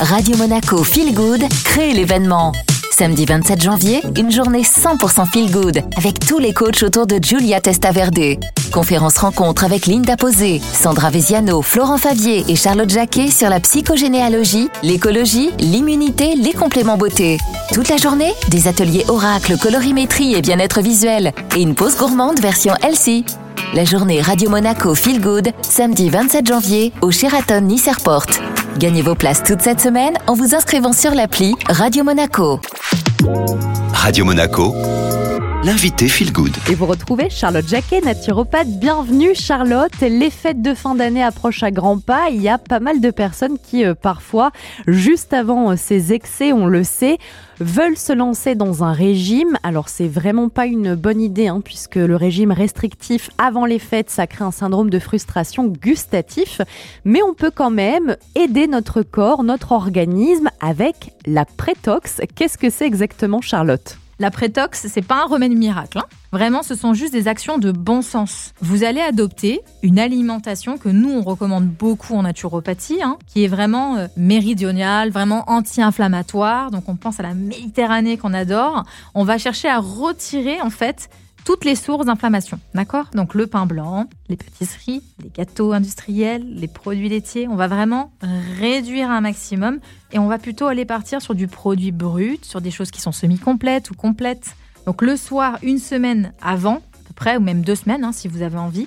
Radio Monaco Feel Good crée l'événement. Samedi 27 janvier, une journée 100% feel good avec tous les coachs autour de Giulia Testaverde. Conférence rencontre avec Linda Posé, Sandra Veziano, Florent Favier et Charlotte Jacquet sur la psychogénéalogie, l'écologie, l'immunité, les compléments beauté. Toute la journée, des ateliers oracle, colorimétrie et bien-être visuel et une pause gourmande version Elsie. La journée Radio Monaco Feel Good, samedi 27 janvier au Sheraton Nice Airport. Gagnez vos places toute cette semaine en vous inscrivant sur l'appli Radio Monaco. Radio Monaco, l'invité Feel Good. Et vous retrouvez Charlotte Jacquet, naturopathe. Bienvenue Charlotte. Les fêtes de fin d'année approchent à grands pas. Il y a pas mal de personnes qui, euh, parfois, juste avant euh, ces excès, on le sait, veulent se lancer dans un régime. Alors c'est vraiment pas une bonne idée, hein, puisque le régime restrictif avant les fêtes, ça crée un syndrome de frustration gustatif. Mais on peut quand même aider notre corps, notre organisme avec la prétox. Qu'est-ce que c'est exactement Charlotte? La prétox, c'est pas un remède miracle. hein. Vraiment, ce sont juste des actions de bon sens. Vous allez adopter une alimentation que nous, on recommande beaucoup en naturopathie, hein, qui est vraiment euh, méridionale, vraiment anti-inflammatoire. Donc, on pense à la Méditerranée qu'on adore. On va chercher à retirer, en fait, toutes les sources d'inflammation. D'accord? Donc, le pain blanc, les pâtisseries, les gâteaux industriels, les produits laitiers. On va vraiment réduire un maximum et on va plutôt aller partir sur du produit brut, sur des choses qui sont semi-complètes ou complètes. Donc le soir, une semaine avant, à peu près, ou même deux semaines, hein, si vous avez envie,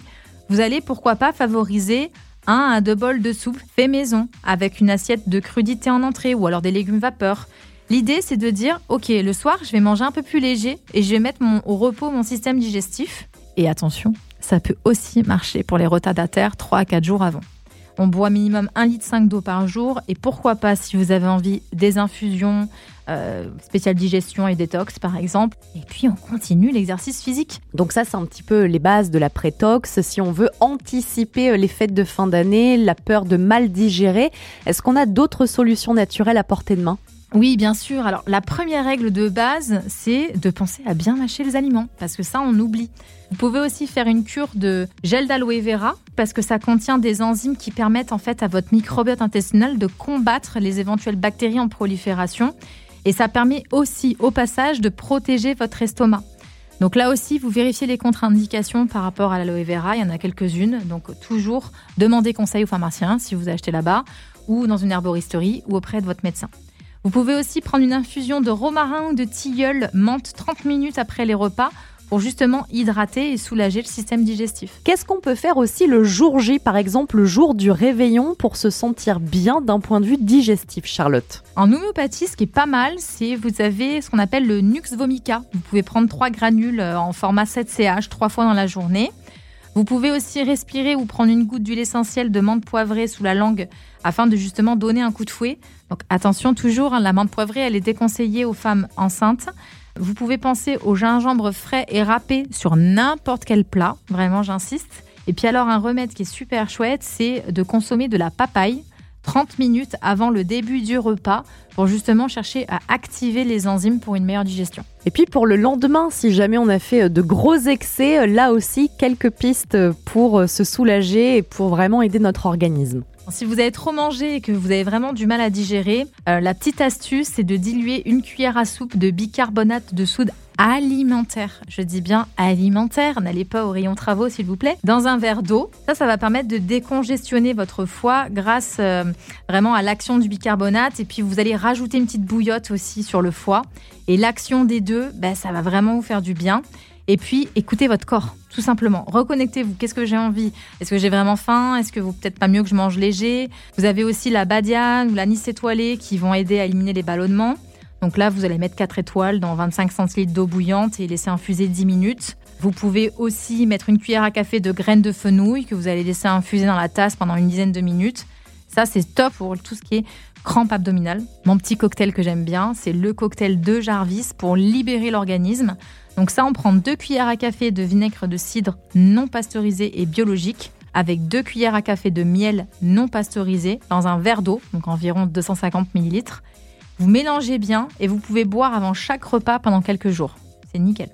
vous allez pourquoi pas favoriser un à deux bols de soupe fait maison, avec une assiette de crudité en entrée ou alors des légumes vapeur. L'idée, c'est de dire, ok, le soir, je vais manger un peu plus léger et je vais mettre au repos mon système digestif. Et attention, ça peut aussi marcher pour les retardataires 3 à 4 jours avant. On boit minimum 1,5 litre d'eau par jour et pourquoi pas, si vous avez envie, des infusions, euh, spéciales digestion et détox par exemple. Et puis on continue l'exercice physique. Donc ça, c'est un petit peu les bases de la prétox. Si on veut anticiper euh, les fêtes de fin d'année, la peur de mal digérer, est-ce qu'on a d'autres solutions naturelles à portée de main? Oui, bien sûr. Alors, la première règle de base, c'est de penser à bien mâcher les aliments, parce que ça, on oublie. Vous pouvez aussi faire une cure de gel d'aloe vera, parce que ça contient des enzymes qui permettent en fait à votre microbiote intestinal de combattre les éventuelles bactéries en prolifération. Et ça permet aussi, au passage, de protéger votre estomac. Donc là aussi, vous vérifiez les contre-indications par rapport à l'aloe vera. Il y en a quelques-unes. Donc toujours demandez conseil au pharmacien si vous achetez là-bas, ou dans une herboristerie, ou auprès de votre médecin. Vous pouvez aussi prendre une infusion de romarin ou de tilleul menthe 30 minutes après les repas pour justement hydrater et soulager le système digestif. Qu'est-ce qu'on peut faire aussi le jour J, par exemple le jour du réveillon, pour se sentir bien d'un point de vue digestif, Charlotte? En homéopathie, ce qui est pas mal, c'est vous avez ce qu'on appelle le Nux vomica. Vous pouvez prendre trois granules euh, en format 7CH trois fois dans la journée. Vous pouvez aussi respirer ou prendre une goutte d'huile essentielle de menthe poivrée sous la langue afin de justement donner un coup de fouet. Donc attention toujours, hein, la menthe poivrée, elle est déconseillée aux femmes enceintes. Vous pouvez penser au gingembre frais et râpé sur n'importe quel plat, vraiment j'insiste. Et puis alors un remède qui est super chouette, c'est de consommer de la papaye 30 minutes avant le début du repas pour justement chercher à activer les enzymes pour une meilleure digestion. Et puis pour le lendemain, si jamais on a fait euh, de gros excès, euh, là aussi, quelques pistes pour euh, se soulager et pour vraiment aider notre organisme. Si vous avez trop mangé et que vous avez vraiment du mal à digérer, euh, la petite astuce, c'est de diluer une cuillère à soupe de bicarbonate de soude alimentaire. Je dis bien alimentaire, n'allez pas au rayon travaux s'il vous plaît, dans un verre d'eau. Ça, ça va permettre de décongestionner votre foie grâce euh, vraiment à l'action du bicarbonate. Et puis vous allez rajouter une petite bouillotte aussi sur le foie. Et l'action des deux, ben, ça va vraiment vous faire du bien. Et puis, écoutez votre corps, tout simplement. Reconnectez-vous. Qu'est-ce que j'ai envie? Est-ce que j'ai vraiment faim? Est-ce que vous peut-être pas mieux que je mange léger? Vous avez aussi la badiane ou l'anis étoilé qui vont aider à éliminer les ballonnements. Donc là, vous allez mettre 4 étoiles dans 25 centilitres d'eau bouillante et laisser infuser 10 minutes. Vous pouvez aussi mettre une cuillère à café de graines de fenouil que vous allez laisser infuser dans la tasse pendant une dizaine de minutes. Ça, c'est top pour tout ce qui est crampe abdominale. Mon petit cocktail que j'aime bien, c'est le cocktail de Jarvis pour libérer l'organisme. Donc ça, on prend deux cuillères à café de vinaigre de cidre non pasteurisé et biologique avec deux cuillères à café de miel non pasteurisé dans un verre d'eau, donc environ 250 ml. Vous mélangez bien et vous pouvez boire avant chaque repas pendant quelques jours. C'est nickel.